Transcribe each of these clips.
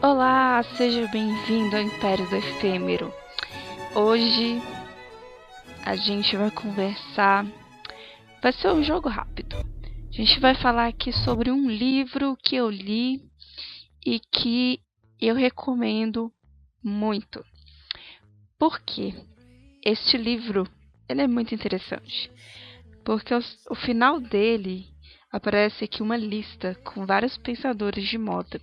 Olá, seja bem-vindo ao Império do Efêmero. Hoje a gente vai conversar. Vai ser um jogo rápido. A gente vai falar aqui sobre um livro que eu li e que eu recomendo muito. Por quê? Este livro ele é muito interessante. Porque o, o final dele aparece aqui uma lista com vários pensadores de moda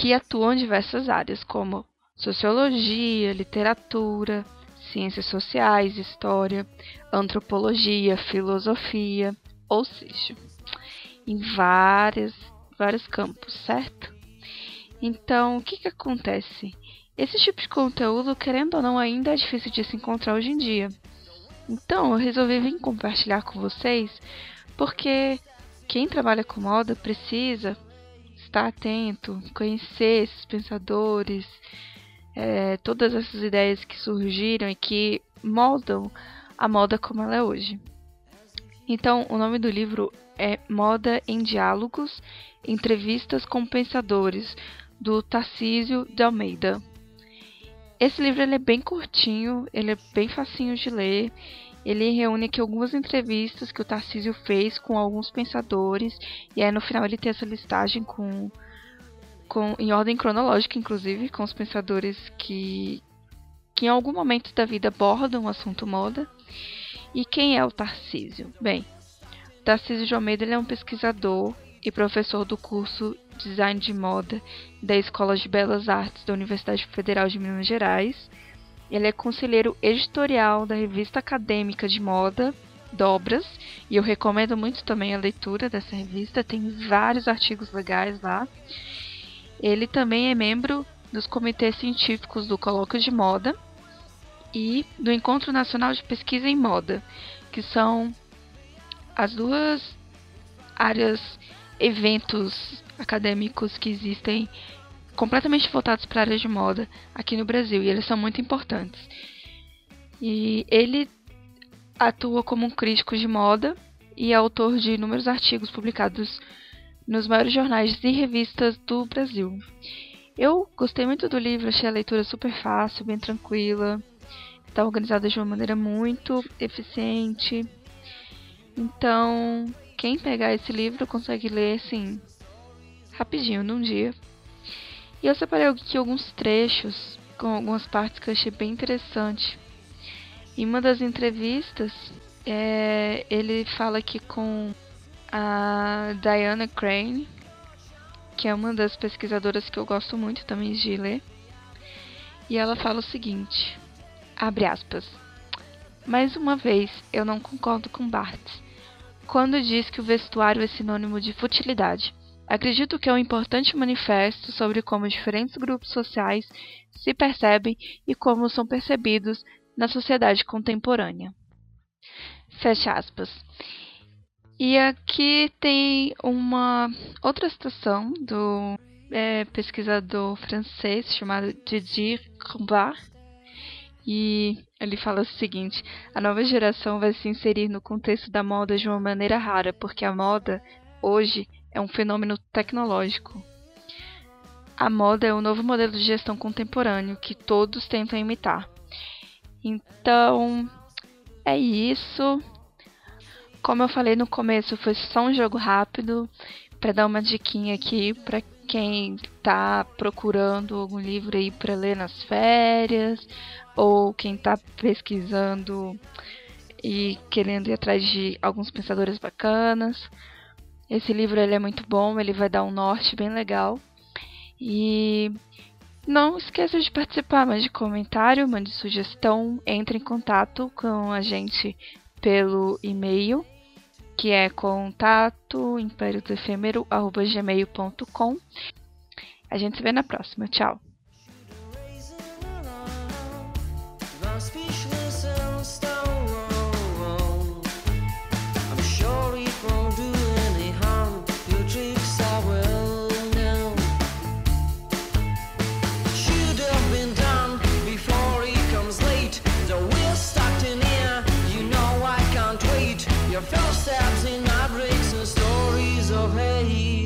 que atuam em diversas áreas, como sociologia, literatura, ciências sociais, história, antropologia, filosofia, ou seja, em várias, vários campos, certo? Então, o que, que acontece? Esse tipo de conteúdo, querendo ou não, ainda é difícil de se encontrar hoje em dia. Então, eu resolvi vir compartilhar com vocês, porque quem trabalha com moda precisa estar atento, conhecer esses pensadores, é, todas essas ideias que surgiram e que moldam a moda como ela é hoje. Então, o nome do livro é Moda em Diálogos, Entrevistas com Pensadores, do Tarcísio de Almeida. Esse livro ele é bem curtinho, ele é bem facinho de ler. Ele reúne aqui algumas entrevistas que o Tarcísio fez com alguns pensadores e aí no final ele tem essa listagem com, com em ordem cronológica, inclusive, com os pensadores que que em algum momento da vida abordam o assunto moda. E quem é o Tarcísio? Bem, Tarcísio de Almeida ele é um pesquisador e professor do curso Design de Moda da Escola de Belas Artes da Universidade Federal de Minas Gerais. Ele é conselheiro editorial da revista acadêmica de moda Dobras, e eu recomendo muito também a leitura dessa revista, tem vários artigos legais lá. Ele também é membro dos comitês científicos do Colóquio de Moda e do Encontro Nacional de Pesquisa em Moda, que são as duas áreas eventos acadêmicos que existem completamente voltados para a área de moda aqui no Brasil e eles são muito importantes. E ele atua como um crítico de moda e é autor de inúmeros artigos publicados nos maiores jornais e revistas do Brasil. Eu gostei muito do livro, achei a leitura super fácil, bem tranquila, está organizada de uma maneira muito eficiente. Então, quem pegar esse livro consegue ler assim rapidinho num dia. E eu separei aqui alguns trechos com algumas partes que eu achei bem interessante. Em uma das entrevistas, é, ele fala aqui com a Diana Crane, que é uma das pesquisadoras que eu gosto muito também de ler. E ela fala o seguinte: abre aspas. Mais uma vez, eu não concordo com Barthes quando diz que o vestuário é sinônimo de futilidade. Acredito que é um importante manifesto sobre como diferentes grupos sociais se percebem e como são percebidos na sociedade contemporânea. Fecha aspas. E aqui tem uma outra citação do é, pesquisador francês chamado Didier Combard, e ele fala o seguinte: a nova geração vai se inserir no contexto da moda de uma maneira rara, porque a moda hoje é um fenômeno tecnológico. A moda é o novo modelo de gestão contemporâneo que todos tentam imitar. Então, é isso. Como eu falei no começo, foi só um jogo rápido para dar uma diquinha aqui para quem está procurando algum livro aí para ler nas férias ou quem está pesquisando e querendo ir atrás de alguns pensadores bacanas. Esse livro ele é muito bom, ele vai dar um norte bem legal. E não esqueça de participar, mande comentário, mande sugestão, entre em contato com a gente pelo e-mail, que é contato. A gente se vê na próxima. Tchau! away.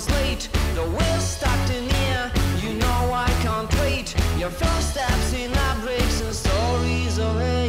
comes late, the wheel's stuck in here. You know I can't wait. Your first steps in our breaks and stories of it.